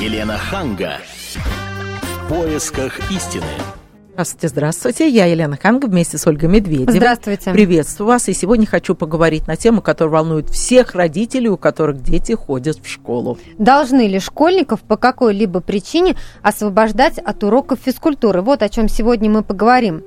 Елена Ханга. В поисках истины. Здравствуйте, здравствуйте. Я Елена Ханга вместе с Ольгой Медведевой. Здравствуйте. Приветствую вас. И сегодня хочу поговорить на тему, которая волнует всех родителей, у которых дети ходят в школу. Должны ли школьников по какой-либо причине освобождать от уроков физкультуры? Вот о чем сегодня мы поговорим.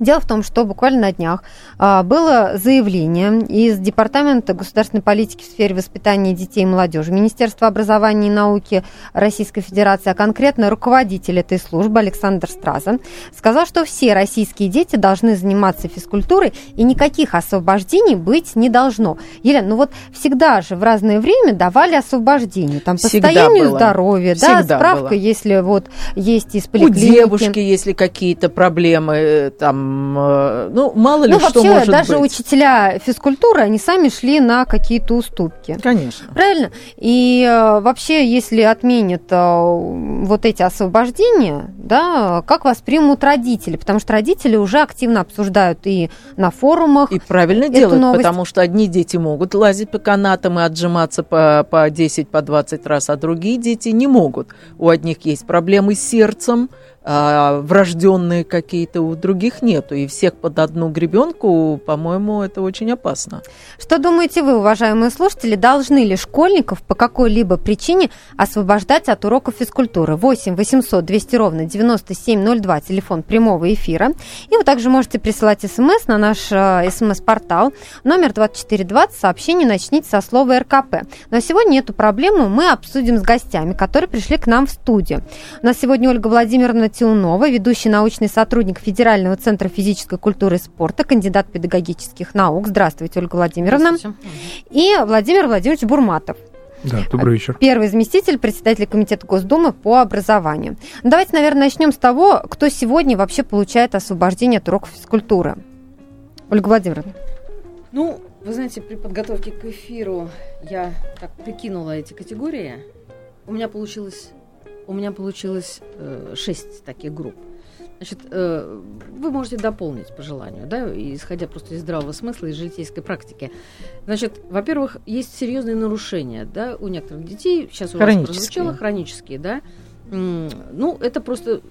Дело в том, что буквально на днях а, было заявление из Департамента государственной политики в сфере воспитания детей и молодежи Министерства образования и науки Российской Федерации, а конкретно руководитель этой службы Александр Страза, сказал, что все российские дети должны заниматься физкультурой и никаких освобождений быть не должно. Елена, ну вот всегда же в разное время давали освобождение, там по Всегда состоянию было. здоровья, Всегда да, справка, было. если вот есть из У поликлиники. девушки, если какие-то проблемы, э, там, э, ну, мало ли Ну, что вообще, может даже быть. учителя физкультуры, они сами шли на какие-то уступки. Конечно. Правильно? И э, вообще, если отменят э, вот эти освобождения, да, как воспримут родители? Потому что родители уже активно обсуждают и на форумах. И правильно Эту делают, новость- потому что одни дети могут лазить по канатам и отжиматься по, по 10, по 20 раз, а другие дети не могут. У одних есть проблемы с сердцем, а, врожденные какие-то, у других нету. И всех под одну гребенку, по-моему, это очень опасно. Что думаете вы, уважаемые слушатели, должны ли школьников по какой-либо причине освобождать от уроков физкультуры? 8 800 200 ровно 9702, телефон прямого эфира. И вы также можете присылать смс на наш э, смс-портал номер 2420, сообщение начните со слова РКП. Но сегодня эту проблему мы обсудим с гостями, которые пришли к нам в студию. У нас сегодня Ольга Владимировна Тиунова, ведущий научный сотрудник Федерального центра физической культуры и спорта, кандидат педагогических наук. Здравствуйте, Ольга Владимировна. И Владимир Владимирович Бурматов, Да, добрый вечер. первый заместитель председателя Комитета Госдумы по образованию. Давайте, наверное, начнем с того, кто сегодня вообще получает освобождение от уроков физкультуры. Ольга Владимировна. Ну, вы знаете, при подготовке к эфиру я так прикинула эти категории. У меня получилось, у меня получилось э, шесть таких групп. Значит, э, вы можете дополнить по желанию, да, исходя просто из здравого смысла, из житейской практики. Значит, во-первых, есть серьезные нарушения, да, у некоторых детей, сейчас у вас прозвучало, хронические, да. Ну, это просто,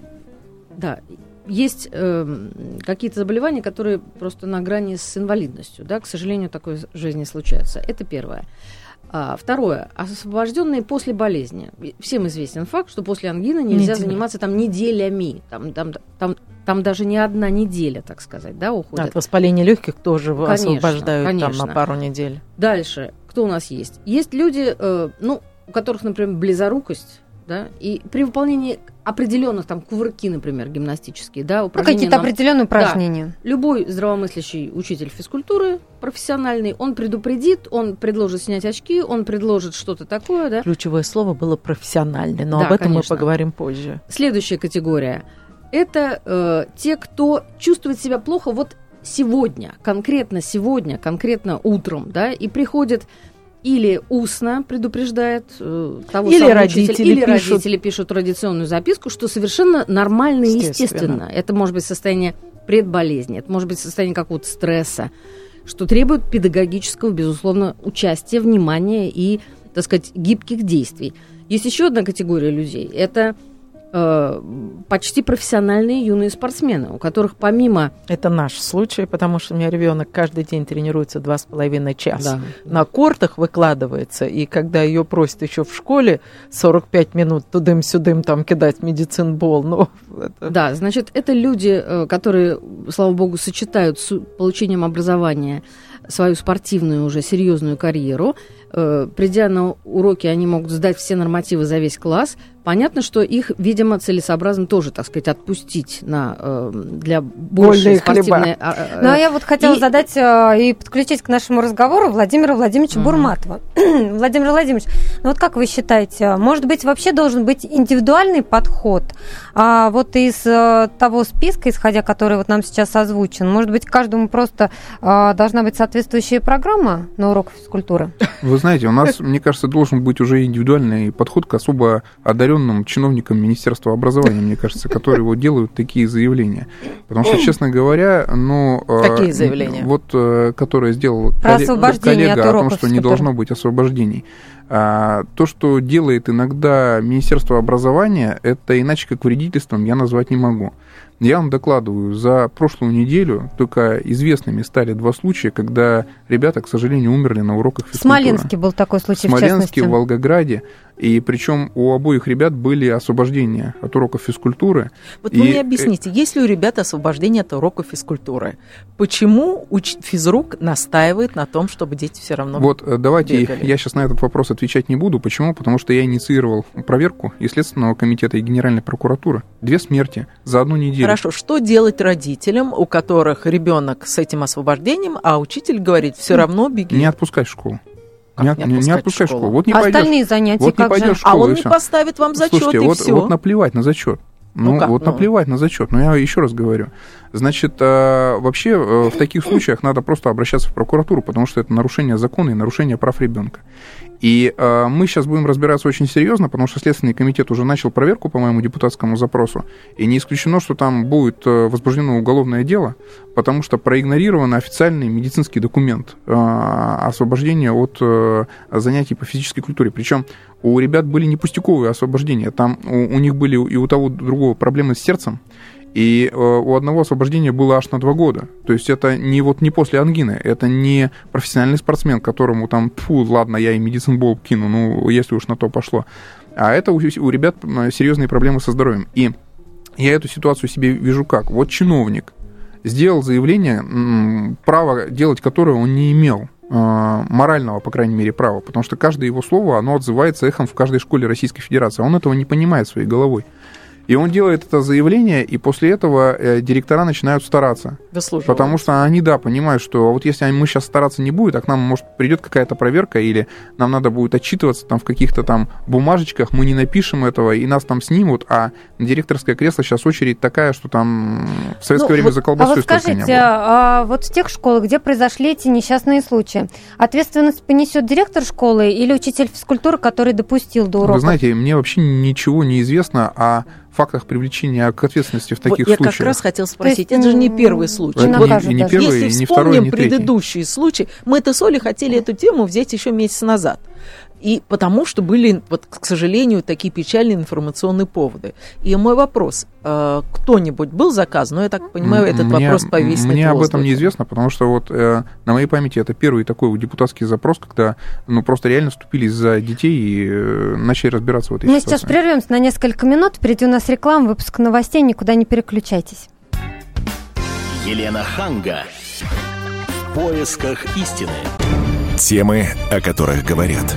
да, есть эм, какие-то заболевания, которые просто на грани с инвалидностью, да, к сожалению, такое в жизни случается. Это первое. А, второе. Освобожденные после болезни. Всем известен факт, что после ангины нельзя Неделя. заниматься там неделями. Там, там, там, там даже не одна неделя, так сказать, да, уходит. От воспаления легких тоже Конечно, освобождают там конечно. на пару недель. Дальше, кто у нас есть? Есть люди, э, ну, у которых, например, близорукость, да, и при выполнении определенных там кувырки, например, гимнастические, да, Ну, упражнения какие-то на- определенные упражнения. Любой здравомыслящий учитель физкультуры профессиональный, он предупредит, он предложит снять очки, он предложит что-то такое, да. Ключевое слово было профессиональный, но Да, об этом конечно. мы поговорим позже. Следующая категория – это э, те, кто чувствует себя плохо вот сегодня, конкретно сегодня, конкретно утром, да, и приходит или устно предупреждает э, того Или самого родители учителя, или пишут. родители пишут традиционную записку, что совершенно нормально и Естественно. Это может быть состояние предболезни, это может быть состояние какого-то стресса, что требует педагогического, безусловно, участия, внимания и, так сказать, гибких действий. Есть еще одна категория людей. Это почти профессиональные юные спортсмены, у которых помимо Это наш случай, потому что у меня ребенок каждый день тренируется два с половиной часа. Да. На кортах выкладывается, и когда ее просят еще в школе 45 минут тудым-сюдым там кидать медицинбол, ну, это... Да, значит, это люди, э, которые, слава богу, сочетают с получением образования свою спортивную уже серьезную карьеру. Э, Придя на уроки, они могут сдать все нормативы за весь класс. Понятно, что их, видимо, целесообразно тоже, так сказать, отпустить на, э, для большей Вольные хлеба. спортивной... а, а, Ну, а я вот хотела и- задать э, и подключить к нашему разговору Владимира Владимировича Мгм. Бурматова. Владимир Владимирович, ну вот как вы считаете, может быть, вообще должен быть индивидуальный подход? А вот из того списка, исходя который вот нам сейчас озвучен, может быть, каждому просто должна быть соответствующая программа на урок физкультуры? Вы знаете, у нас, мне кажется, должен быть уже индивидуальный подход к особо одаренным чиновникам Министерства образования, мне кажется, которые вот делают такие заявления. Потому что, честно говоря, ну... э, Какие заявления? Вот, э, которое сделал Про коллега от о том, что не должно быть освобождений. А, то, что делает иногда Министерство образования, это иначе как вредительством я назвать не могу. Я вам докладываю, за прошлую неделю только известными стали два случая, когда ребята, к сожалению, умерли на уроках физкультуры. В Смоленске был такой случай, в Смоленске, в в Волгограде. И причем у обоих ребят были освобождения от уроков физкультуры. Вот И, вы мне э, объясните, есть ли у ребят освобождение от уроков физкультуры? Почему уч- физрук настаивает на том, чтобы дети все равно Вот э, давайте, бегали? я сейчас на этот вопрос отвечать не буду. Почему? Потому что я инициировал проверку и Следственного комитета, и Генеральной прокуратуры. Две смерти за одну неделю. Хорошо, что делать родителям, у которых ребенок с этим освобождением, а учитель говорит, все равно беги? Не отпускать в школу. Как не, не не отпускай школу? школу. Вот не а пойдешь. остальные занятия вот не как же? пойдешь в а школу, он не поставит вам зачет, Слушайте, и вот, все. вот наплевать на зачет. Ну Ну, как, вот ну? наплевать на зачет. Но я еще раз говорю. Значит, э, вообще э, в таких случаях надо просто обращаться в прокуратуру, потому что это нарушение закона и нарушение прав ребенка. И э, мы сейчас будем разбираться очень серьезно, потому что Следственный комитет уже начал проверку по моему депутатскому запросу, и не исключено, что там будет э, возбуждено уголовное дело, потому что проигнорирован официальный медицинский документ э, освобождения от э, занятий по физической культуре. Причем у ребят были не пустяковые освобождения, там у, у них были и у того, другого проблемы с сердцем, и э, у одного освобождения было аж на два года. То есть это не вот не после ангины, это не профессиональный спортсмен, которому там, фу, ладно, я и медицинбол кину, ну, если уж на то пошло. А это у, у ребят серьезные проблемы со здоровьем. И я эту ситуацию себе вижу как. Вот чиновник сделал заявление, право делать которое он не имел э, морального, по крайней мере, права, потому что каждое его слово, оно отзывается эхом в каждой школе Российской Федерации. Он этого не понимает своей головой. И он делает это заявление, и после этого э, директора начинают стараться. Потому что они, да, понимают, что вот если мы сейчас стараться не будем, а к нам, может, придет какая-то проверка, или нам надо будет отчитываться там в каких-то там бумажечках, мы не напишем этого, и нас там снимут, а на директорское кресло сейчас очередь такая, что там в советское Ну, время вот- за А колбасой вот скажите, а вот в тех школах, где произошли эти несчастные случаи, ответственность понесет директор школы или учитель физкультуры, который допустил до урока? Вы знаете, мне вообще ничего не известно о фактах привлечения к ответственности в Вот таких я случаях. как раз хотела спросить, есть, это же не первый случай. не Это Вот не, не первый, Если не вспомним второй, не третий. предыдущие случаи, мы-то с Олей хотели эту тему взять еще месяц назад. И потому что были, вот, к сожалению, такие печальные информационные поводы. И мой вопрос, э, кто-нибудь был заказан? Ну, я так понимаю, этот Мне- вопрос повиснет Мне об этом неизвестно, потому что вот э, на моей памяти это первый такой депутатский запрос, когда ну просто реально вступились за детей и э, начали разбираться в этой Мы сейчас ситуации. прервемся на несколько минут. Впереди у нас реклама, выпуск новостей. Никуда не переключайтесь. Елена Ханга. В поисках истины. Темы, о которых говорят.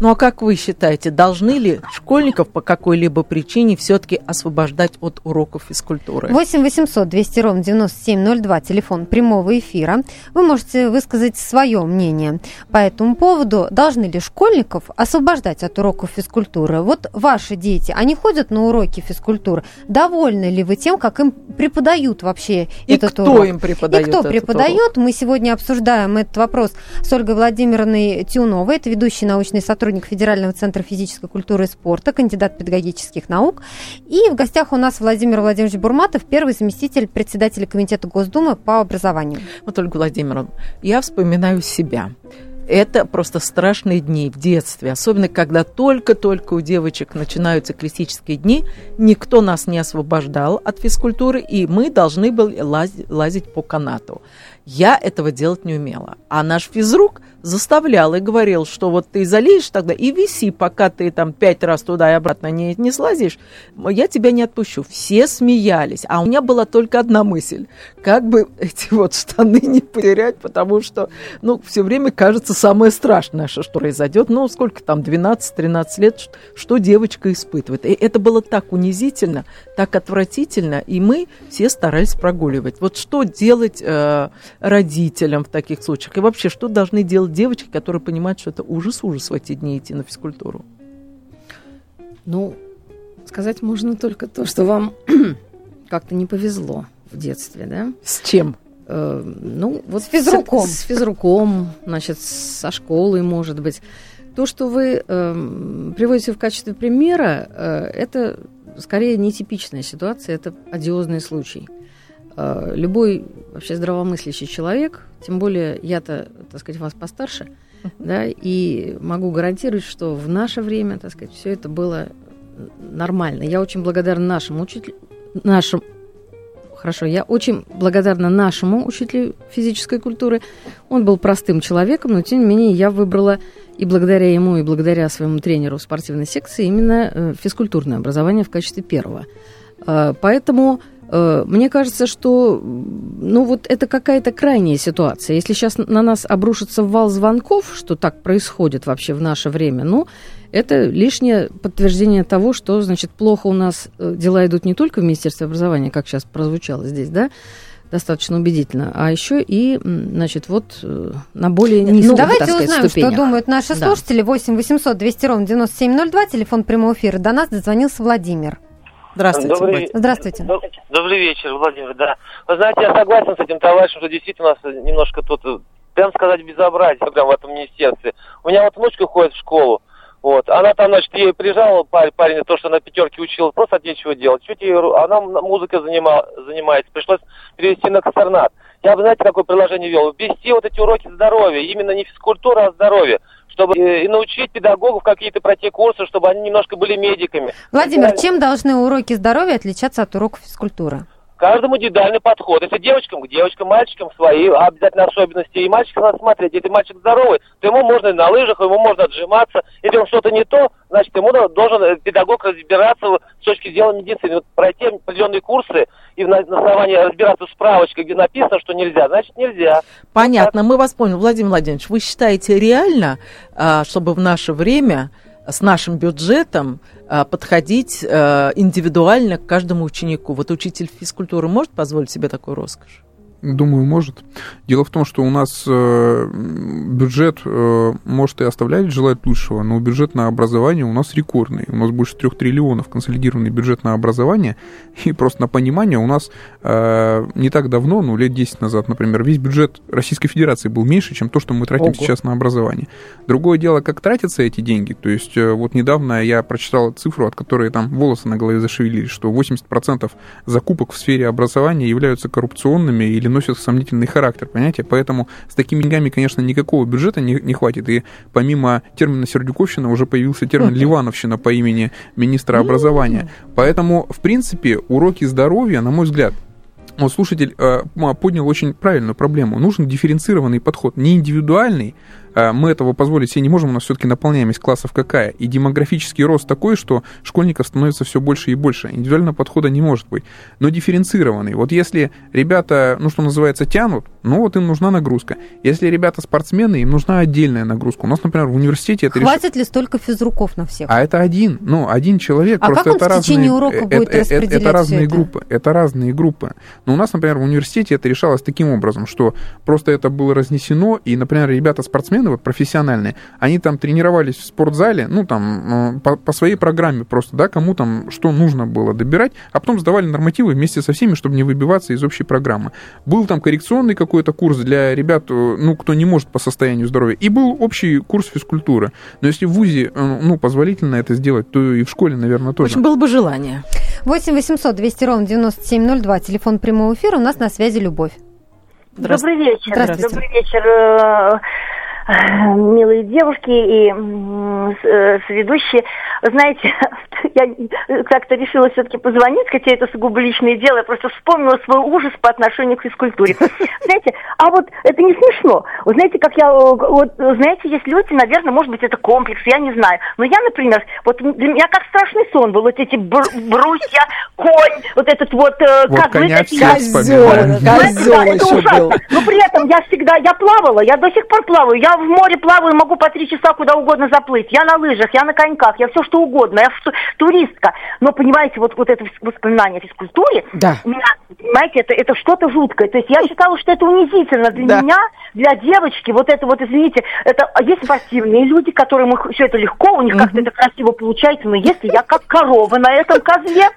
Ну а как вы считаете, должны ли школьников по какой-либо причине все-таки освобождать от уроков физкультуры? 8 800 200 ровно 9702, телефон прямого эфира. Вы можете высказать свое мнение по этому поводу. Должны ли школьников освобождать от уроков физкультуры? Вот ваши дети, они ходят на уроки физкультуры. Довольны ли вы тем, как им преподают вообще И этот кто урок? им преподает И кто преподает? Мы сегодня обсуждаем этот вопрос с Ольгой Владимировной Тюновой. Это ведущий научный сотрудник Федерального центра физической культуры и спорта, кандидат педагогических наук. И в гостях у нас Владимир Владимирович Бурматов, первый заместитель председателя Комитета Госдумы по образованию. Вот, Ольга Владимировна, я вспоминаю себя. Это просто страшные дни в детстве, особенно когда только-только у девочек начинаются классические дни, никто нас не освобождал от физкультуры, и мы должны были лазить, лазить по канату. Я этого делать не умела. А наш физрук заставлял и говорил, что вот ты залезешь тогда и виси, пока ты там пять раз туда и обратно не, не слазишь, я тебя не отпущу. Все смеялись, а у меня была только одна мысль, как бы эти вот штаны не потерять, потому что, ну, все время кажется самое страшное, что произойдет. Ну, сколько там, 12-13 лет, что девочка испытывает. И это было так унизительно, так отвратительно, и мы все старались прогуливать. Вот что делать э, родителям в таких случаях? И вообще, что должны делать девочки, которые понимают, что это ужас-ужас в эти дни идти на физкультуру? Ну, сказать можно только то, что вам как-то не повезло в детстве, да? С чем? э, ну, вот С физруком. С, с физруком, значит, со школой, может быть. То, что вы э, приводите в качестве примера, э, это скорее нетипичная ситуация, это одиозный случай. Э, любой вообще здравомыслящий человек, тем более я-то, так сказать, вас постарше, да, и могу гарантировать, что в наше время, так сказать, все это было нормально. Я очень благодарна нашему учителю, нашему, хорошо, я очень благодарна нашему учителю физической культуры. Он был простым человеком, но тем не менее я выбрала и благодаря ему, и благодаря своему тренеру в спортивной секции именно э, физкультурное образование в качестве первого. Э, поэтому мне кажется, что ну вот это какая-то крайняя ситуация. Если сейчас на нас обрушится вал звонков, что так происходит вообще в наше время, ну, это лишнее подтверждение того, что, значит, плохо у нас э, дела идут не только в Министерстве образования, как сейчас прозвучало здесь, да, достаточно убедительно, а еще и, значит, вот э, на более низких, Ну, давайте так сказать, узнаем, ступенях. что думают наши Да. слушатели. 8 800 200 ровно 9702, телефон прямого эфира. До нас дозвонился Владимир. Здравствуйте. Добрый. Здравствуйте. Доб- Добрый вечер, Владимир, да. Вы знаете, я согласен с этим товарищем, что действительно у нас немножко тут, прям сказать, безобразие прям в этом министерстве. У меня вот внучка ходит в школу, вот, она там, значит, ей приезжал парень, парень то, что на пятерке учил, просто от нечего делать. Чуть ей, ру- она музыкой занима, занимается, пришлось перевести на костернат. Я бы, знаете, какое приложение вел? Ввести вот эти уроки здоровья, именно не физкультура, а здоровье, чтобы э, и научить педагогов какие-то пройти курсы, чтобы они немножко были медиками. Владимир, чем должны уроки здоровья отличаться от уроков физкультуры? Каждому индивидуальный подход. Если девочкам, к девочкам, мальчикам свои обязательно особенности. И мальчик надо смотреть. Если мальчик здоровый, то ему можно и на лыжах, ему можно отжиматься. Если он что-то не то, значит, ему должен педагог разбираться с точки зрения медицины. Вот пройти определенные курсы и на, на основании разбираться в справочкой, где написано, что нельзя, значит, нельзя. Понятно, мы вас поняли. Владимир Владимирович, вы считаете реально, а, чтобы в наше время с нашим бюджетом а, подходить а, индивидуально к каждому ученику? Вот учитель физкультуры может позволить себе такую роскошь? Думаю, может. Дело в том, что у нас э, бюджет э, может и оставлять желать лучшего, но бюджет на образование у нас рекордный. У нас больше трех триллионов консолидированный бюджет на образование. И просто на понимание, у нас э, не так давно, ну, лет 10 назад, например, весь бюджет Российской Федерации был меньше, чем то, что мы тратим Ого. сейчас на образование. Другое дело, как тратятся эти деньги. То есть э, вот недавно я прочитал цифру, от которой там волосы на голове зашевелились, что 80% закупок в сфере образования являются коррупционными или носят сомнительный характер, понимаете? Поэтому с такими деньгами, конечно, никакого бюджета не, не хватит. И помимо термина «сердюковщина» уже появился термин «ливановщина» по имени министра образования. Поэтому, в принципе, уроки здоровья, на мой взгляд, вот слушатель э, поднял очень правильную проблему. Нужен дифференцированный подход, не индивидуальный. Э, мы этого позволить себе не можем, у нас все-таки наполняемость классов какая. И демографический рост такой, что школьников становится все больше и больше. Индивидуального подхода не может быть. Но дифференцированный. Вот если ребята, ну что называется, тянут, ну вот им нужна нагрузка. Если ребята спортсмены, им нужна отдельная нагрузка. У нас, например, в университете это реш- Хватит ли столько физруков на всех? а это один, ну, один человек. А просто как он это в течение разные, урока э, будет это, это- распределять это разные это? группы. Это разные группы. Но у нас, например, в университете это решалось таким образом, что просто это было разнесено, и, например, ребята-спортсмены, вот профессиональные, они там тренировались в спортзале, ну, там, э, по, по своей программе просто, да, кому там что нужно было добирать, а потом сдавали нормативы вместе со всеми, чтобы не выбиваться из общей программы. Был там коррекционный какой-то курс для ребят, э, ну, кто не может по состоянию здоровья, и был общий курс физкультуры. Но если в ВУЗе, э, ну, позволительно это сделать, то и в школе, наверное, В тоже. общем, было бы желание. 8 800 200 ровно 9702, телефон прямого эфира, у нас на связи Любовь. Здравствуйте. Добрый вечер. Здравствуйте. Добрый вечер, милые девушки и э, соведущие. Вы Знаете, я как-то решила все-таки позвонить, хотя это сугубо личное дело, я просто вспомнила свой ужас по отношению к физкультуре. Знаете, а вот это не смешно. Вы знаете, как я, э, вот, знаете, есть люди, наверное, может быть, это комплекс, я не знаю. Но я, например, вот для меня как страшный сон был, вот эти бр- брусья, конь, вот этот вот э, Вот коня такие. все вспоминают. козёл Да, это ужасно. был. Но при этом я всегда, я плавала, я до сих пор плаваю. Я в море плаваю, могу по три часа куда угодно заплыть. Я на лыжах, я на коньках, я все что угодно. Я туристка. Но понимаете, вот, вот это воспоминание о физкультуре, Да. у меня, понимаете, это, это что-то жуткое. То есть я считала, что это унизительно для Да. меня, для девочки вот это вот, извините, это а есть спортивные люди, которым их все это легко, у них Мгм. как-то это красиво получается, но если я как корова на этом козле,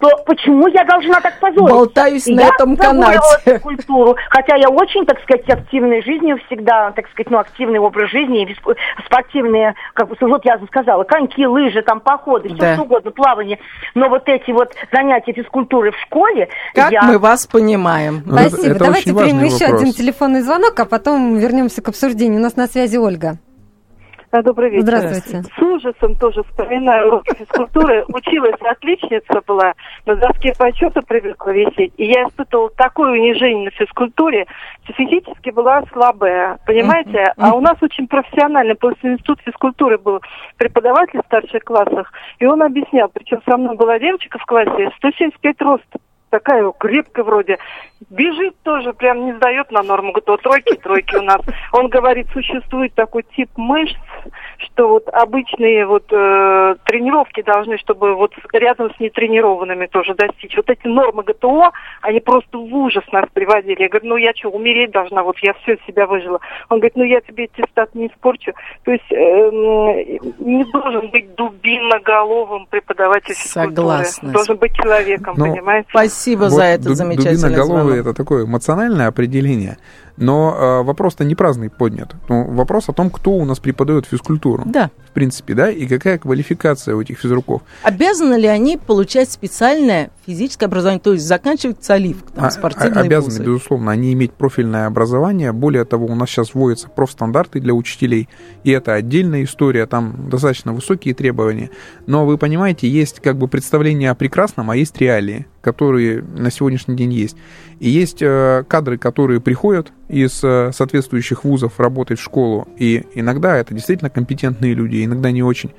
то почему я должна так позориться? Болтаюсь на этом канате. культуру, хотя я очень, так сказать, активной жизнью всегда, так сказать, ну, активный образ жизни, спортивные, как бы, вот я сказала, коньки, лыжи, там, походы, все Да. что угодно, плавание, но вот эти вот занятия физкультуры в школе, Как я... мы вас понимаем. Спасибо. это Давайте примем еще вопрос. один телефонный звонок, а потом вернемся к обсуждению. У нас на связи Ольга. А, Добрый вечер. Здравствуйте. С ужасом тоже вспоминаю урок физкультуры. Училась отличница была, на доске почета привыкла висеть. И я испытывала такое унижение на физкультуре. Физически была слабая, понимаете? А у нас очень профессионально. После института физкультуры был преподаватель в старших классах. И он объяснял, причем со мной была девочка в классе, 175 рост. Такая крепкая вроде. Бежит тоже, прям не сдает на норму. Говорит, вот тройки, тройки у нас. Он говорит, существует такой тип мышц, что вот обычные вот э, тренировки должны, чтобы вот рядом с нетренированными тоже достичь. Вот эти нормы ГТО, они просто в ужас нас приводили. Я говорю, ну я что, умереть должна, вот я все себя выжила. Он говорит, ну я тебе аттестат не испорчу. То есть эм, не должен быть дубиноголовым преподаватель физкультуры. Согласна. Должен быть человеком, Ну, понимаете? Спасибо за Вот это замечательное Дубиноголовый это такое эмоциональное определение, но э, вопрос-то не праздный поднят. Ну, вопрос о том, кто у нас преподает физкультуру, Да. в принципе, да, и какая квалификация у этих физруков. Обязаны ли они получать специальное физическое образование, то есть заканчивать ЦАЛИФ, там, А- спортивные а- обязаны, вузы? безусловно, они иметь профильное образование. Более того, у нас сейчас вводятся профстандарты для учителей, и это отдельная история, там достаточно высокие требования. Но вы понимаете, есть как бы представление о прекрасном, а есть реалии, которые на сегодняшний день есть. И есть э, кадры, которые приходят из э, соответствующих вузов работать в школу, и иногда это действительно компетентные люди, иногда не очень.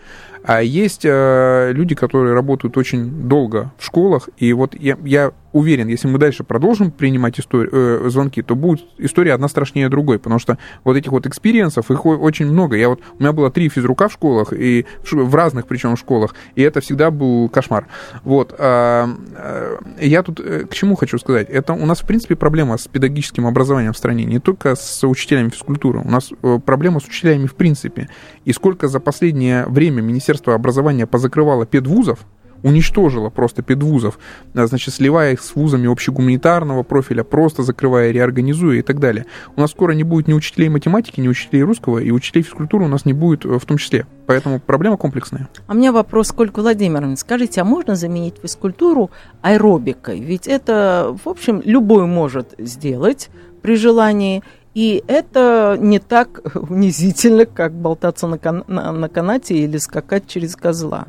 А есть э, люди, которые работают очень долго в школах, и вот я, я уверен, если мы дальше продолжим принимать истори- э, звонки, то будет история одна страшнее другой, потому что вот этих вот experience ов, их очень много. Я вот, у меня было три физрука в школах, и в, в разных причем школах, и это всегда был кошмар. Вот. а, а, я тут э, к чему хочу сказать? Это у нас, в принципе, проблема с педагогическим образованием в стране, не только с учителями физкультуры, у нас э, проблема с учителями в принципе. И сколько за последнее время Министерство образования позакрывало педвузов, уничтожило просто педвузов, а, значит, сливая их с вузами общегуманитарного профиля, просто закрывая, реорганизуя и так далее. У нас скоро не будет ни учителей математики, ни учителей русского, и учителей физкультуры у нас не будет э, в том числе. Поэтому проблема комплексная. А у меня вопрос к Ольге Владимировне. Скажите, а можно заменить физкультуру аэробикой? Ведь это, в общем, любой может сделать при желании. И это не так унизительно, как болтаться на, кан- на- на канате или скакать через козла.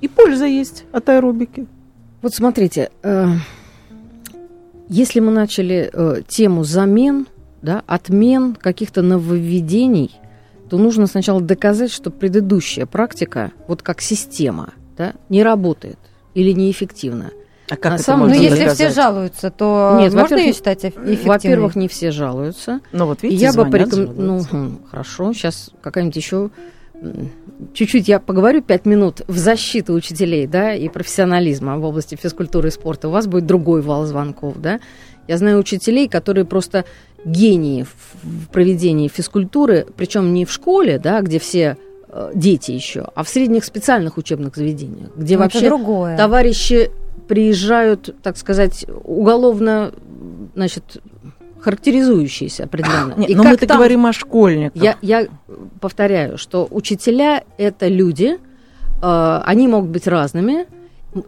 И польза есть от аэробики. Вот смотрите, э, если мы начали э, тему замен, да, отмен каких-то нововведений, то нужно сначала доказать, что предыдущая практика, вот как система, да, не работает или неэффективна. А как На это самом Ну, можно деле, если доказать? все жалуются, то Нет, можно во-первых, ее считать эф- эффективной? Во-первых, не все жалуются. Ну вот видите, я бы звонят, пореком- Ну, хм, хорошо, сейчас какая-нибудь еще чуть-чуть я поговорю пять минут в защиту учителей, да, и профессионализма в области физкультуры и спорта. У вас будет другой вал звонков, да. Я знаю учителей, которые просто гении в- проведении физкультуры, причем не в школе, да, где все э, дети еще, а в средних специальных учебных заведениях, где Ну, это вообще другое. товарищи приезжают, так сказать, уголовно, значит, характеризующиеся определенно. Нет, И но мы-то там- говорим о школьниках. Я, я повторяю, что учителя это люди, э, они могут быть разными.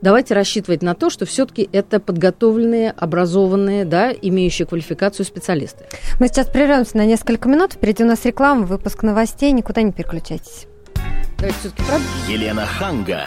Давайте рассчитывать на то, что все-таки это подготовленные, образованные, да, имеющие квалификацию специалисты. Мы сейчас прервемся на несколько минут. Впереди у нас реклама, выпуск новостей. Никуда не переключайтесь. Давайте все-таки правда. Елена Ханга.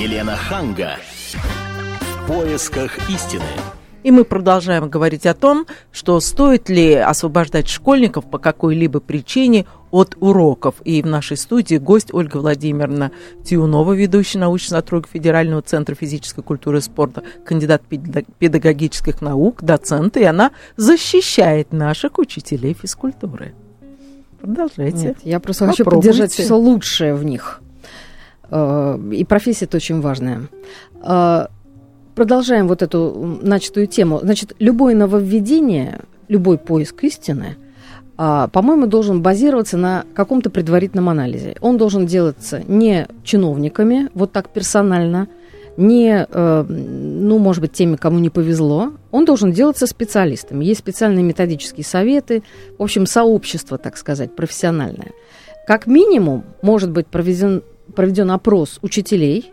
Елена Ханга. В поисках истины. И мы продолжаем говорить о том, что стоит ли освобождать школьников по какой-либо причине от уроков. И в нашей студии гость Ольга Владимировна Тиунова, ведущий научный сотрудник Федерального центра физической культуры и спорта, кандидат педагогических наук, доцент, и она защищает наших учителей физкультуры. Продолжайте. Нет, я просто хочу поддержать все лучшее в них. Э, и профессия это очень важная. Э, продолжаем вот эту начатую тему. Значит, любое нововведение, любой поиск истины, а, по-моему, должен базироваться на каком-то предварительном анализе. Он должен делаться не чиновниками, вот так персонально, не, э, ну, может быть, теми, кому не повезло. Он должен делаться специалистами. Есть специальные методические советы, в общем, сообщество, так сказать, профессиональное. Как минимум, может быть проведен, проведен опрос учителей,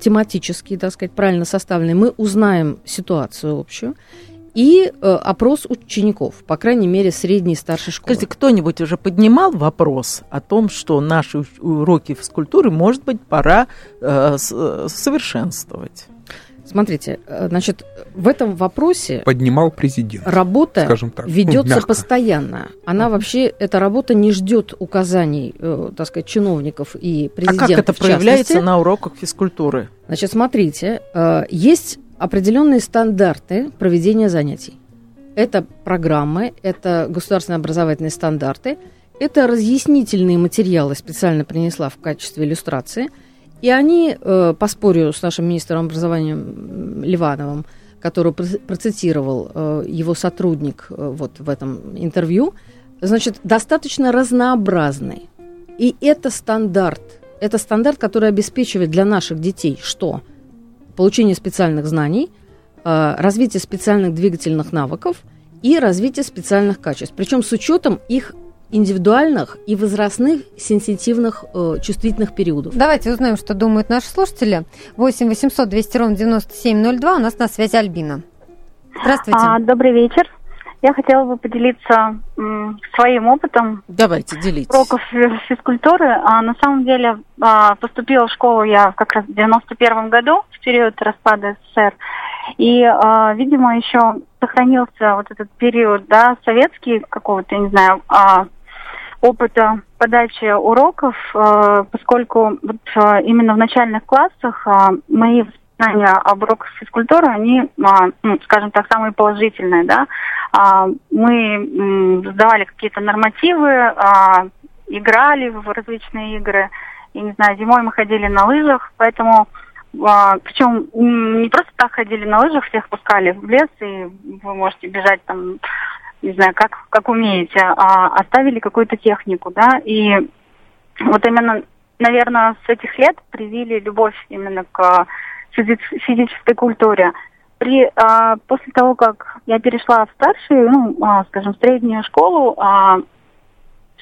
тематически, так сказать, правильно составленный, мы узнаем ситуацию общую и э, опрос учеников, по крайней мере, средней и старшей школы. Скажите, кто-нибудь уже поднимал вопрос о том, что наши уроки физкультуры, может быть, пора э, э совершенствовать? Смотрите, э, значит, в этом вопросе поднимал президент. Работа скажем так, ведется ну, постоянно. Она вообще эта работа не ждет указаний, э, так сказать, чиновников и президента. А как это проявляется на уроках физкультуры? Значит, смотрите, э, есть определенные стандарты проведения занятий. Это программы, это государственные образовательные стандарты, это разъяснительные материалы специально принесла в качестве иллюстрации – и они, э, поспорю с нашим министром образования Ливановым, который процитировал э, его сотрудник э, вот в этом интервью, значит, достаточно разнообразный. И это стандарт. Это стандарт, который обеспечивает для наших детей что? Получение специальных знаний, э, развитие специальных двигательных навыков и развитие специальных качеств. Причем с учетом их индивидуальных и возрастных сенситивных э, чувствительных периодов. Давайте узнаем, что думают наши слушатели. 8 800 200 ровно 9702. У нас на связи Альбина. Здравствуйте. А, добрый вечер. Я хотела бы поделиться м, своим опытом. Давайте, делитесь. Уроков физкультуры. А, на самом деле а, поступила в школу я как раз в 91 году, в период распада СССР. И, а, видимо, еще сохранился вот этот период, да, советский какого-то, я не знаю, а, опыта подачи уроков, э, поскольку вот э, именно в начальных классах э, мои воспоминания об уроках физкультуры, они, ну, скажем так, самые положительные, да. Мы сдавали какие-то нормативы, играли в различные игры. Я не знаю, зимой мы ходили на лыжах, поэтому причем не просто так ходили на лыжах, всех пускали в лес, и вы можете бежать там не знаю, как, как умеете, а оставили какую-то технику, да, и вот именно, наверное, с этих лет привили любовь именно к физи- физической культуре. При, а, после того, как я перешла в старшую, ну, а, скажем, в среднюю школу, а,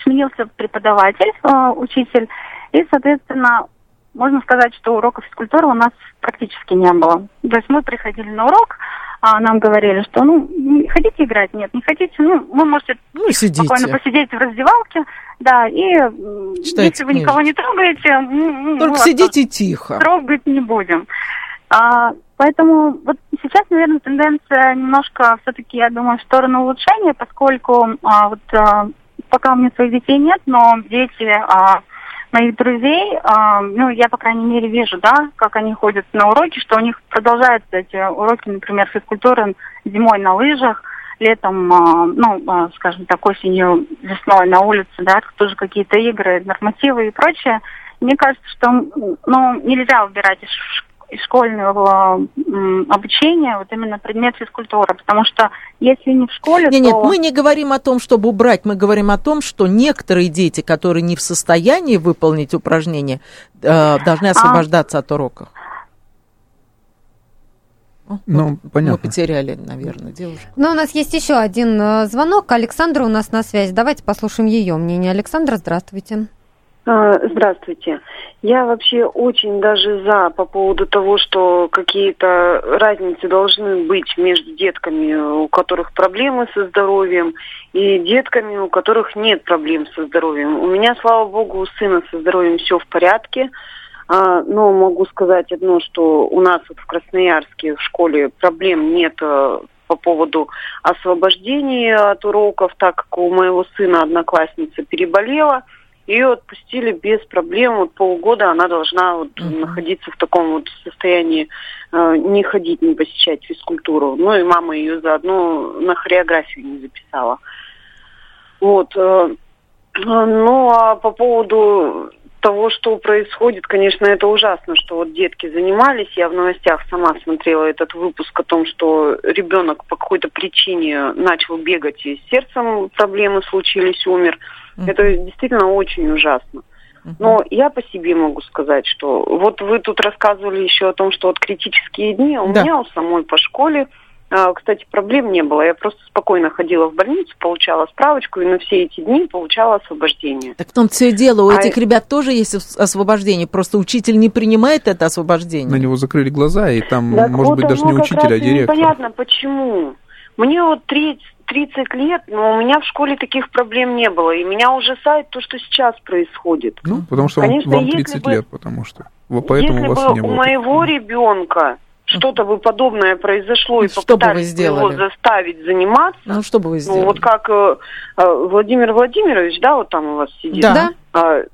сменился преподаватель, а, учитель, и, соответственно, можно сказать, что уроков физкультуры у нас практически не было. То есть мы приходили на урок, а нам говорили, что ну хотите играть, нет, не хотите, ну вы можете ну, сидите. спокойно посидеть в раздевалке, да, и Читайте если вы книжечку. никого не трогаете, ну, только сидите тихо. Трогать не будем. А, поэтому вот сейчас, наверное, тенденция немножко все-таки, я думаю, в сторону улучшения, поскольку а, вот а, пока у меня своих детей нет, но дети а, моих друзей, э, ну, я, по крайней мере, вижу, да, как они ходят на уроки, что у них продолжаются эти уроки, например, физкультуры зимой на лыжах, летом, э, ну, э, скажем так, осенью, весной на улице, да, тоже какие-то игры, нормативы и прочее. Мне кажется, что, ну, нельзя убирать из из школьного обучения вот именно предмет физкультуры, потому что если не в школе, нет, то... Нет, мы не говорим о том, чтобы убрать, мы говорим о том, что некоторые дети, которые не в состоянии выполнить упражнения, э, должны а. освобождаться а... от уроков. Ну, вот понятно. Мы потеряли, наверное, девушку. Но у нас есть еще один э, звонок. Александра у нас на связи. Давайте послушаем ее мнение. Александра, здравствуйте. А, здравствуйте. Я вообще очень даже за по поводу того, что какие-то разницы должны быть между детками, у которых проблемы со здоровьем, и детками, у которых нет проблем со здоровьем. У меня, слава богу, у сына со здоровьем все в порядке. А, но могу сказать одно, что у нас вот в Красноярске в школе проблем нет э, по поводу освобождения от уроков, так как у моего сына одноклассница переболела. Ее отпустили без проблем. Вот полгода она должна вот uh-huh. находиться в таком вот состоянии, э, не ходить, не посещать физкультуру. Ну и мама ее заодно на хореографию не записала. Вот. Э, ну а по поводу того, что происходит, конечно, это ужасно, что вот детки занимались. Я в новостях сама смотрела этот выпуск о том, что ребенок по какой-то причине начал бегать и с сердцем проблемы случились, умер. Mm-hmm. Это действительно очень ужасно. Но я по себе могу сказать, что вот вы тут рассказывали еще о том, что вот критические дни у да. меня у самой по школе а, кстати, проблем не было. Я просто спокойно ходила в больницу, получала справочку и на все эти дни получала освобождение. Так в том все дело, у а этих ребят тоже есть освобождение, просто учитель не принимает это освобождение. На него закрыли глаза, и там, так может вот, быть, даже не учитель, а директор. Непонятно, почему. Мне вот 30, 30 лет, но у меня в школе таких проблем не было, и меня ужасает то, что сейчас происходит. Ну, потому что Конечно, вам 30 бы, лет, потому что. Поэтому если у вас бы не было у моего ребенка что-то бы подобное произошло и что попытались бы его заставить заниматься. Ну, что бы вы сделали? Ну, вот как э, э, Владимир Владимирович, да, вот там у вас сидит. Да. Э,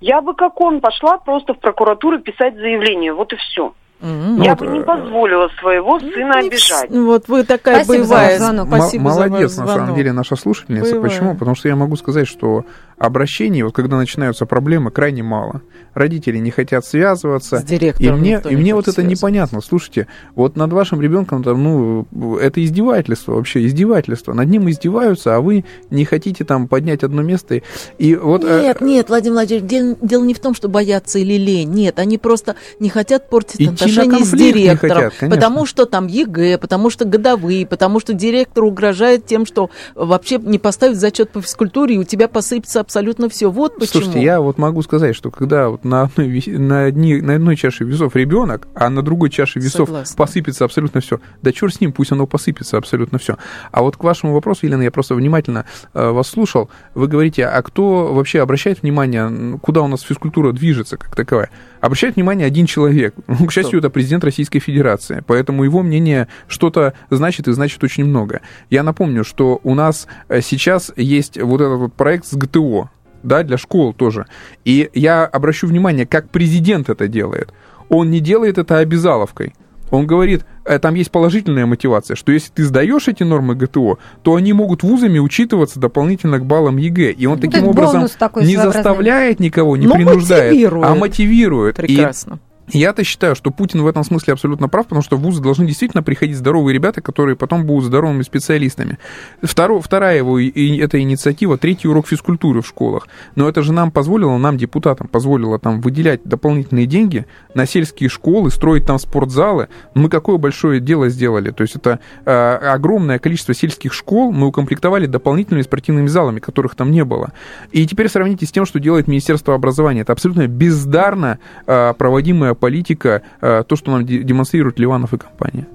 я бы, как он, пошла просто в прокуратуру писать заявление, вот и все. Mm-hmm. Я вот, бы не позволила своего сына не обижать. Вот вы такая Спасибо боевая. За звонок. Спасибо Молодец, за на самом деле, наша слушательница. Боевая. Почему? Потому что я могу сказать, что обращений, вот когда начинаются проблемы, крайне мало. Родители не хотят связываться. С директором и мне, и мне вот это непонятно. Слушайте, вот над вашим ребенком, там, ну, это издевательство вообще, издевательство. Над ним издеваются, а вы не хотите там поднять одно место. И вот, э, нет, э... нет, Владимир Владимирович, дело, дело не в том, что боятся или лень. Нет, они просто не хотят портить Идти отношения с директором. Хотят, потому что там ЕГЭ, потому что годовые, потому что директор угрожает тем, что вообще не поставит зачет по физкультуре, и у тебя посыпется абсолютно все. Вот почему. Слушайте, я вот могу сказать, что когда вот на одной, на, одни, на одной чаше весов ребенок, а на другой чаше весов Согласна. посыпется абсолютно все. Да черт с ним, пусть оно посыпется абсолютно все. А вот к вашему вопросу, Елена, я просто внимательно э, вас слушал. Вы говорите, а кто вообще обращает внимание, куда у нас физкультура движется как таковая? Обращает внимание один человек. К счастью, это президент Российской Федерации. Поэтому его мнение что-то значит и значит очень много. Я напомню, что у нас э, сейчас есть вот этот вот проект с ГТО, да, для школ тоже. И я обращу внимание, как президент это делает. Он не делает это обязаловкой. Он говорит, э, там есть положительная мотивация, что если ты сдаешь эти нормы ГТО, то они могут вузами учитываться дополнительно к баллам ЕГЭ. И он ну, таким образом не заставляет никого, не Но принуждает, а мотивирует. а мотивирует. Прекрасно. Я-то считаю, что Путин в этом смысле абсолютно прав, потому что в вузы должны действительно приходить здоровые ребята, которые потом будут здоровыми специалистами. Второ, вторая его и, эта инициатива, третий урок физкультуры в школах. Но это же нам позволило, нам, депутатам, позволило там выделять дополнительные деньги на сельские школы, строить там спортзалы. Мы какое большое дело сделали. То есть это э, огромное количество сельских школ мы укомплектовали дополнительными спортивными залами, которых там не было. И теперь сравните с тем, что делает Министерство образования. Это абсолютно бездарно э, проводимая политика, э, то, что нам демонстрируют Ливанов и компания.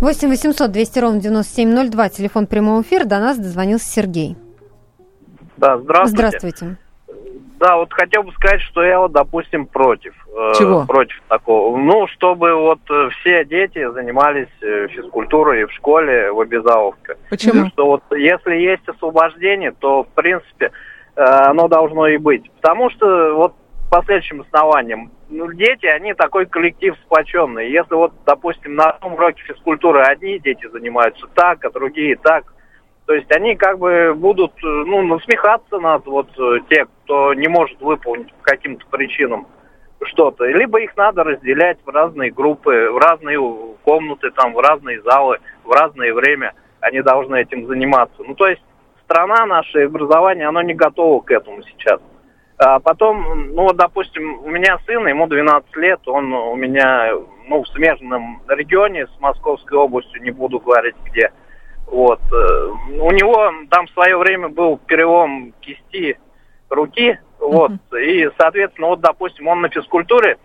8 800 200 ровно 9702, телефон прямого эфира. До нас дозвонился Сергей. Да, здравствуйте. Здравствуйте. Да, вот хотел бы сказать, что я вот, допустим, против. Э, Чего? Э, против такого. Ну, чтобы вот э, все дети занимались физкультурой в школе, в обязаловке. Почему? Что вот если есть освобождение, то, в принципе, оно должно и быть. Потому что вот по следующим основаниям. Ну, дети, они такой коллектив сплоченный. Если вот, допустим, на одном уроке физкультуры одни дети занимаются так, а другие так, то есть они как бы будут, ну, насмехаться над вот э, те, кто не может выполнить по каким-то причинам что-то. Либо их надо разделять в разные группы, в разные комнаты, там, в разные залы, в разное время. Они должны этим заниматься. Ну, то есть страна наша, образование, оно не готово к этому сейчас. А потом, ну вот, допустим, у меня сын, ему 12 лет, он у меня, ну, в смежном регионе с Московской областью, не буду говорить где. Вот. Э, у него там в свое время был перелом кисти руки, вот, mm-hmm. и, соответственно, вот, допустим, он на физкультуре,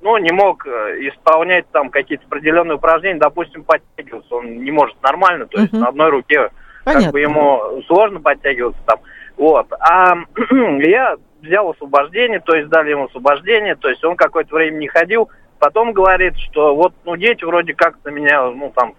ну, не мог э, исполнять там какие-то определенные упражнения, допустим, подтягиваться, он не может нормально, то есть mm-hmm. на одной руке Понятно. как бы ему сложно подтягиваться там, вот. А я взял освобождение, то есть дали ему освобождение, то есть он какое-то время не ходил, потом говорит, что вот, ну, дети вроде как на меня, ну, там,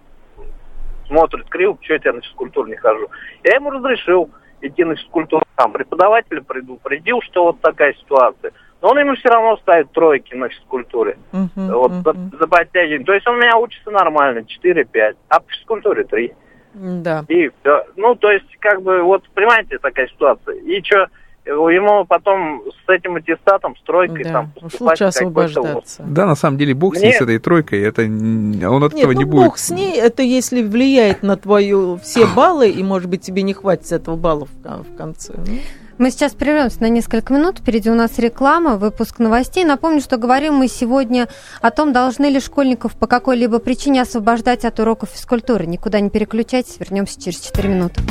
смотрит криво, почему я тебя на физкультуру не хожу. Я ему разрешил идти на физкультуру. Там преподаватель предупредил, что вот такая ситуация. Но он ему все равно ставит тройки на физкультуре. Мгм, вот мгм. за, за подтягивание. То есть он у меня учится нормально, 4-5, а по физкультуре 3. Да. И все. Ну, то есть, как бы, вот, понимаете, такая ситуация. И что, ему потом с этим аттестатом, с тройкой, Да, там, уж поступать лучше освобождаться. Да, на самом деле, бог Мне- ней, с этой тройкой, это, н- он от Нет, этого ну не будет. бог с ней, это если влияет на твою все баллы, и, может быть, тебе не хватит этого балла в, в конце. Ну, Мы сейчас прервемся на несколько минут. Впереди у нас реклама, выпуск новостей. Напомню, что говорим мы сегодня о том, должны ли школьников по какой-либо причине освобождать от уроков физкультуры. Никуда не переключайтесь, вернемся через 4 минуты.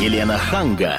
Елена Ханга.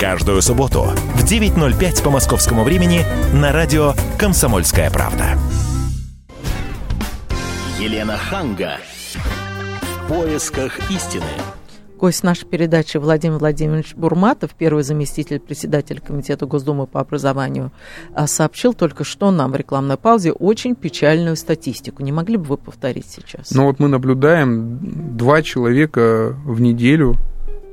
Каждую субботу в 9.05 по московскому времени на радио «Комсомольская правда». Елена Ханга. В поисках истины. Гость нашей передачи Владимир Владимирович Бурматов, первый заместитель председателя Комитета Госдумы по образованию, а, сообщил только что нам в рекламной паузе очень печальную статистику. Не могли бы вы повторить сейчас? Но вот мы наблюдаем два человека в неделю.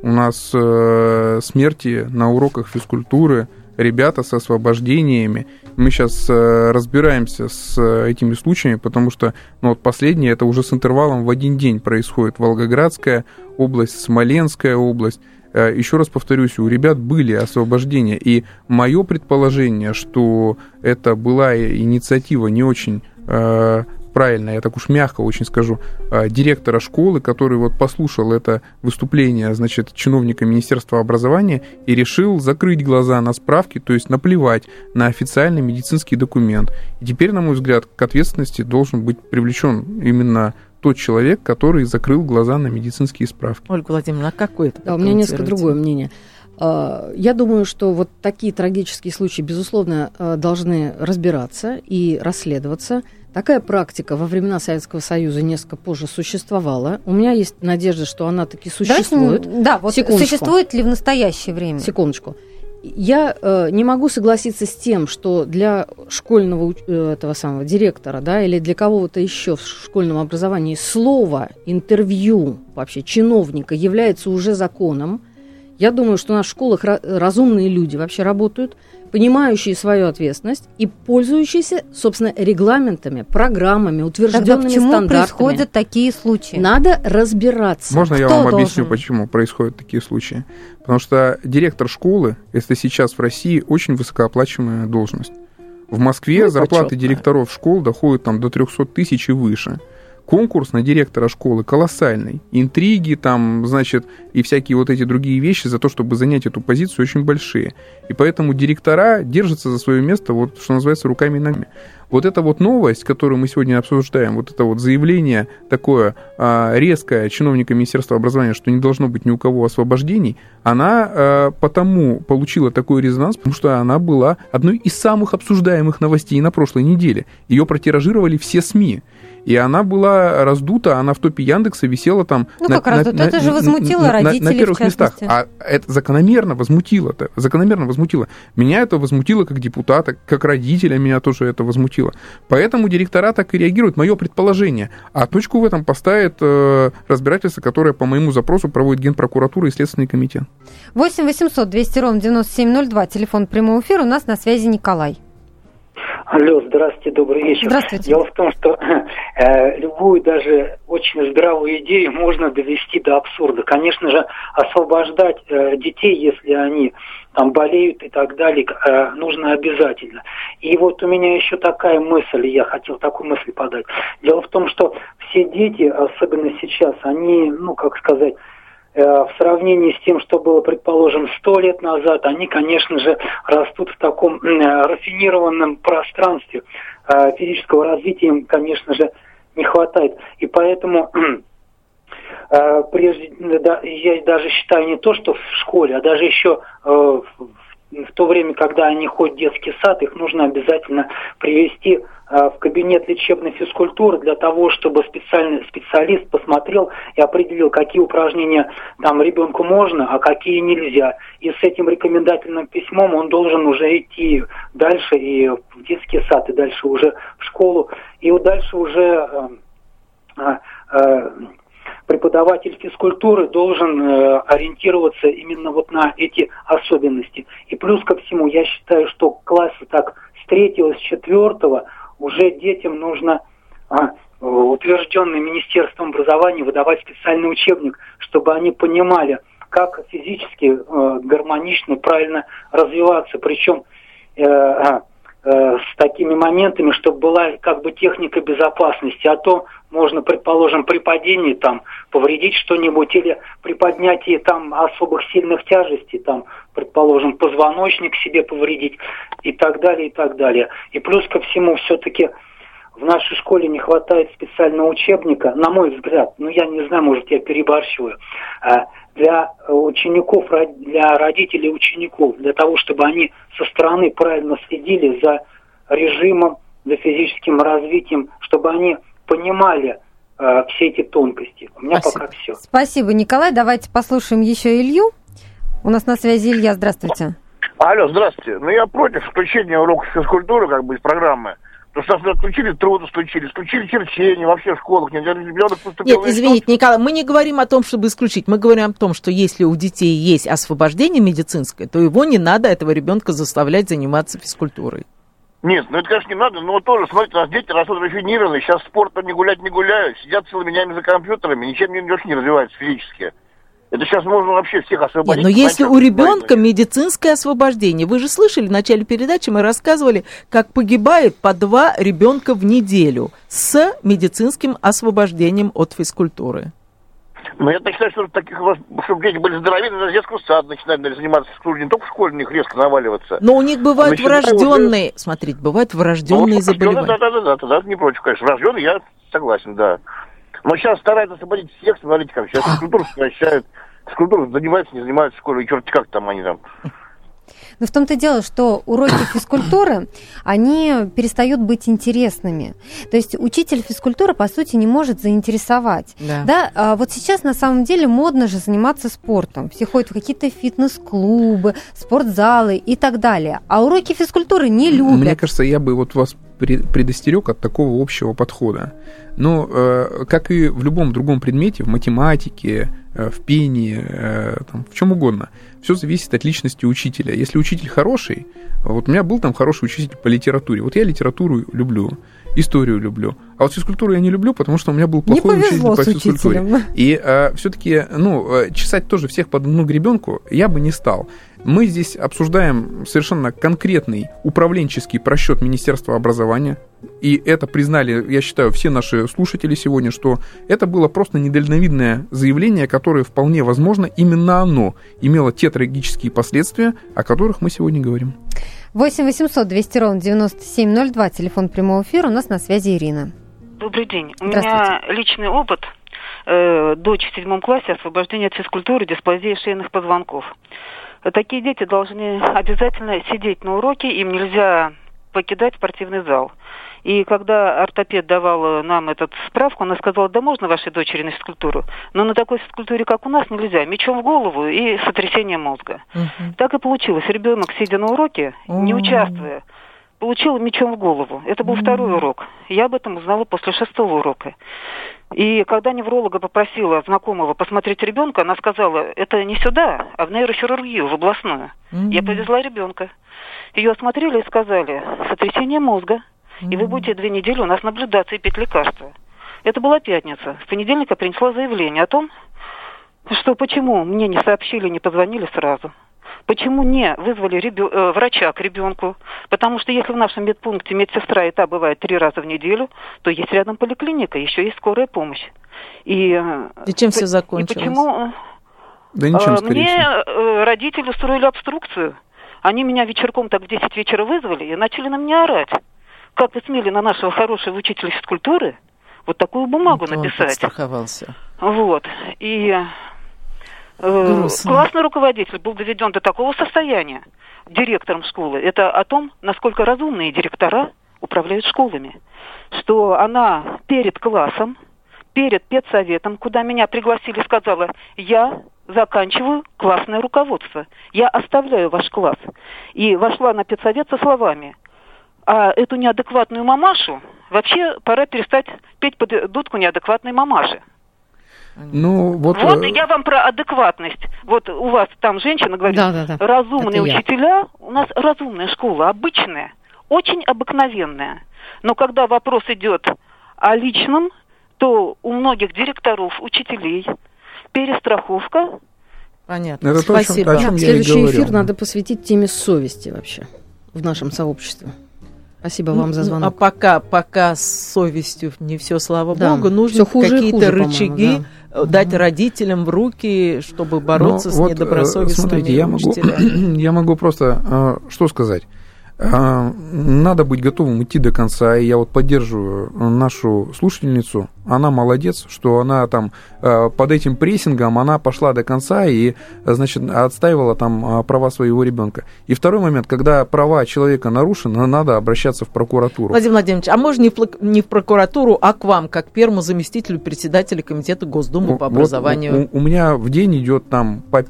У нас э, смерти на уроках физкультуры, ребята с освобождениями. Мы сейчас э, разбираемся с э, этими случаями, потому что ну, вот последнее это уже с интервалом в один день происходит. Волгоградская область, Смоленская область. Э, Еще раз повторюсь, у ребят были освобождения. И мое предположение, что это была инициатива не очень э, правильно, я так уж мягко очень скажу, э, директора школы, который вот послушал это выступление, значит, чиновника Министерства образования и решил закрыть глаза на справки, то есть наплевать на официальный медицинский документ. И теперь, на мой взгляд, к ответственности должен быть привлечен именно тот человек, который закрыл глаза на медицинские справки. Ольга Владимировна, а какой это? Да, у меня несколько другое мнение. А, Я думаю, что вот такие трагические случаи, безусловно, э, должны разбираться и расследоваться. Такая практика во времена Советского Союза несколько позже существовала. У меня есть надежда, что она таки существует. Давайте, да, вот Секундочку. существует ли в настоящее время? Секундочку. Я э, не могу согласиться с тем, что для школьного э, этого самого директора, да, или для кого-то еще в школьном образовании слово, интервью вообще чиновника является уже законом. Я думаю, что у нас в школах ра- разумные люди вообще работают, понимающие свою ответственность и пользующиеся, собственно, регламентами, программами, Тогда утвержденными почему стандартами. происходят такие случаи? Надо разбираться. Можно я Кто вам объясню, должен? почему происходят такие случаи? Потому что директор школы, это сейчас в России очень высокооплачиваемая должность. В Москве Ну, зарплаты почетная. директоров школ доходят там до 300 тысяч и выше. Конкурс на директора школы колоссальный. Интриги там, значит, и всякие вот эти другие вещи за то, чтобы занять эту позицию, очень большие. И поэтому директора держатся за свое место, вот что называется, руками и ногами. Вот эта вот новость, которую мы сегодня обсуждаем, вот это вот заявление такое а, резкое чиновника Министерства образования, что не должно быть ни у кого освобождений, она а, потому получила такой резонанс, потому что она была одной из самых обсуждаемых новостей на прошлой неделе. Ее протиражировали все СМИ. И она была раздута, она в топе Яндекса висела там... Ну, как раздута? Это же возмутило на- на- на родителей, в первых местах. А это закономерно возмутило-то. Закономерно возмутило. Меня это возмутило как депутата, как родителя меня тоже это возмутило. Поэтому директора так и реагируют. Мое предположение. А точку в этом поставит э, разбирательство, которое по моему запросу проводит Генпрокуратура и Следственный комитет. 8 800 200 ровно 9702, телефон прямого эфира, у нас на связи Николай. Алло, здравствуйте, добрый вечер. Здравствуйте. Дело в том, что э, любую даже очень здравую идею можно довести до абсурда. Конечно же, освобождать э, детей, если они там болеют и так далее, э, нужно обязательно. И вот у меня еще такая мысль, я хотел такую мысль подать. Дело в том, что все дети, особенно сейчас, они, ну, как сказать, в сравнении с тем, что было, предположим, сто лет назад, они, конечно же, растут в таком э, рафинированном пространстве. Э, Физического развития им, конечно же, не хватает. И поэтому э, прежде, я даже считаю не то, что в школе, а даже еще э, в то время, когда они ходят в детский сад, их нужно обязательно привести в кабинет лечебной физкультуры для того, чтобы специальный специалист посмотрел и определил, какие упражнения там ребенку можно, а какие нельзя. И с этим рекомендательным письмом он должен уже идти дальше и в детский сад, и дальше уже в школу, и вот дальше уже э, э, преподаватель физкультуры должен э, ориентироваться именно вот на эти особенности. И плюс ко всему, я считаю, что классы так с третьего, с четвертого уже детям нужно а, утвержденный Министерством образования выдавать специальный учебник, чтобы они понимали, как физически э, гармонично, правильно развиваться. Причем э, а, э, с такими моментами, чтобы была как бы техника безопасности, а то можно, предположим, при падении там повредить что-нибудь или при поднятии там особых сильных тяжестей, там, предположим, позвоночник себе повредить и так далее, и так далее. И плюс ко всему все-таки в нашей школе не хватает специального учебника, на мой взгляд, ну я не знаю, может я перебарщиваю, а, для учеников, для родителей учеников, для того, чтобы они со стороны правильно следили за режимом, за физическим развитием, чтобы они понимали э, все эти тонкости. У меня Спасибо. пока все. Спасибо, Николай. Давайте послушаем еще Илью. У нас на связи Илья, здравствуйте. Алло, здравствуйте. Ну, я против включения уроков физкультуры как бы из программы. Потому что отключили труд, исключили, исключили черчение вообще в школах. Ребенок поступил Нет, извините, Николай, мы не говорим о том, чтобы исключить. Мы говорим о том, что если у детей есть освобождение медицинское, то его не надо, этого ребенка, заставлять заниматься физкультурой. Нет, ну это, конечно, не надо, но тоже, смотрите, у нас дети растут рафинированные, сейчас спортом не гулять не гуляют, сидят целыми днями за компьютерами, ничем не, не развиваются физически. Это сейчас можно вообще всех освободить. Нет, но если у ребенка медицинское освобождение, вы же слышали в начале передачи, мы рассказывали, как погибает по два ребенка в неделю с медицинским освобождением от физкультуры. Но я считаю, что таких, чтобы дети были здоровее, надо детского сада начинать заниматься физкультурой, не только в школе, у них резко наваливаться. Но у них бывают врожденные, уже... смотрите, бывают врожденные ну, заболевания. Да, да, да, да, да, да, не против, конечно. Врожденные, я согласен, да. Но сейчас стараются освободить всех, смотрите, как сейчас физкультуру сокращают, физкультуру занимаются, не занимаются в школе, и черт как там они там. Но в том-то дело, что уроки физкультуры, они перестают быть интересными. То есть учитель физкультуры, по сути, не может заинтересовать. Да. да? А вот сейчас, на самом деле, модно же заниматься спортом. Все ходят в какие-то фитнес-клубы, спортзалы и так далее. А уроки физкультуры не любят. Мне кажется, я бы вот вас предостерег от такого общего подхода. Но, э, как и в любом другом предмете, в математике, э, в пении, э, там, в чем угодно, все зависит от личности учителя. Если учитель хороший, вот у меня был там хороший учитель по литературе, вот я литературу люблю, историю люблю, а вот физкультуру я не люблю, потому что у меня был плохой учитель по физкультуре. И э, все-таки, ну, чесать тоже всех под одну гребенку я бы не стал. Мы здесь обсуждаем совершенно конкретный управленческий просчет Министерства образования. И это признали, я считаю, все наши слушатели сегодня, что это было просто недальновидное заявление, которое вполне возможно, именно оно имело те трагические последствия, о которых мы сегодня говорим. 8 800 200 ровно 9702, телефон прямого эфира, у нас на связи Ирина. Добрый день. У меня личный опыт э, дочь в седьмом классе освобождения от физкультуры, дисплазии шейных позвонков. Такие дети должны обязательно сидеть на уроке, им нельзя покидать спортивный зал. И когда ортопед давал нам эту справку, она сказала, да можно вашей дочери на физкультуру, но на такой физкультуре, как у нас, нельзя. Мечом в голову и сотрясение мозга. Угу. Так и получилось. Ребенок, сидя на уроке, не участвуя, получил мечом в голову. Это был второй урок. Я об этом узнала после шестого урока. И когда невролога попросила знакомого посмотреть ребенка, она сказала, это не сюда, а в нейрохирургию, в областную. Mm-hmm. Я повезла ребенка. Ее осмотрели и сказали, сотрясение мозга, mm-hmm. и вы будете две недели у нас наблюдаться и пить лекарства. Это была пятница. В понедельник я принесла заявление о том, что почему мне не сообщили, не позвонили сразу. Почему не вызвали ребё... э, врача к ребенку? Потому что если в нашем медпункте медсестра и та бывает три раза в неделю, то есть рядом поликлиника, еще есть скорая помощь. И, э, и чем все закончилось? И почему... Э, да ничем, Мне э, родители устроили обструкцию. Они меня вечерком так в 10 вечера вызвали и начали на меня орать. Как вы смели на нашего хорошего учителя физкультуры вот такую бумагу вот написать? Он страховался. Вот. И э, классный руководитель был доведен до такого состояния директором школы. Это о том, насколько разумные директора управляют школами. Что она перед классом, перед педсоветом, куда меня пригласили, сказала, я заканчиваю классное руководство. Я оставляю ваш класс. И вошла на педсовет со словами, а эту неадекватную мамашу вообще пора перестать петь под дудку неадекватной мамаши. Ну, вот... вот э, я вам про адекватность. Вот у вас там женщина говорит, да, да, да. разумные Это учителя, я. у нас разумная школа, обычная, очень обыкновенная. Но когда вопрос идет о личном, то у многих директоров, учителей перестраховка. Понятно. Это Спасибо. То, о чем, о чем Следующий эфир надо посвятить теме совести вообще в нашем сообществе. Спасибо вам за звонок. А пока, пока с совестью не все, слава да, богу, нужно какие-то рычаги да. Дать родителям в руки, чтобы бороться ну, с вот, э, недобросовестными смотрите, я могу, я могу просто э, что сказать. Э, надо быть готовым идти до конца, и я вот поддерживаю нашу слушательницу она молодец, что она там э, под этим прессингом, она пошла до конца и, значит, отстаивала там э, права своего ребенка. И второй момент, когда права человека нарушены, надо обращаться в прокуратуру. Владимир Владимирович, а можно не в, не в прокуратуру, а к вам, как первому заместителю председателя комитета Госдумы по образованию? Вот у, у меня в день идет там по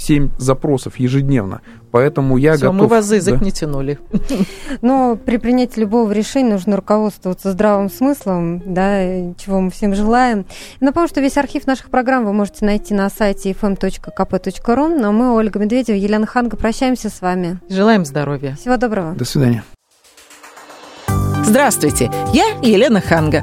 5-7 запросов ежедневно. Поэтому я Всё, готов... мы вас за язык да. не тянули. Но при принятии любого решения нужно руководствоваться здравым смыслом, да, чего мы всем желаем. Напомню, что весь архив наших программ вы можете найти на сайте fm.kp.ru. Но ну, а мы, Ольга Медведева, Елена Ханга, прощаемся с вами. Желаем здоровья. Всего доброго. До свидания. Здравствуйте, я Елена Ханга.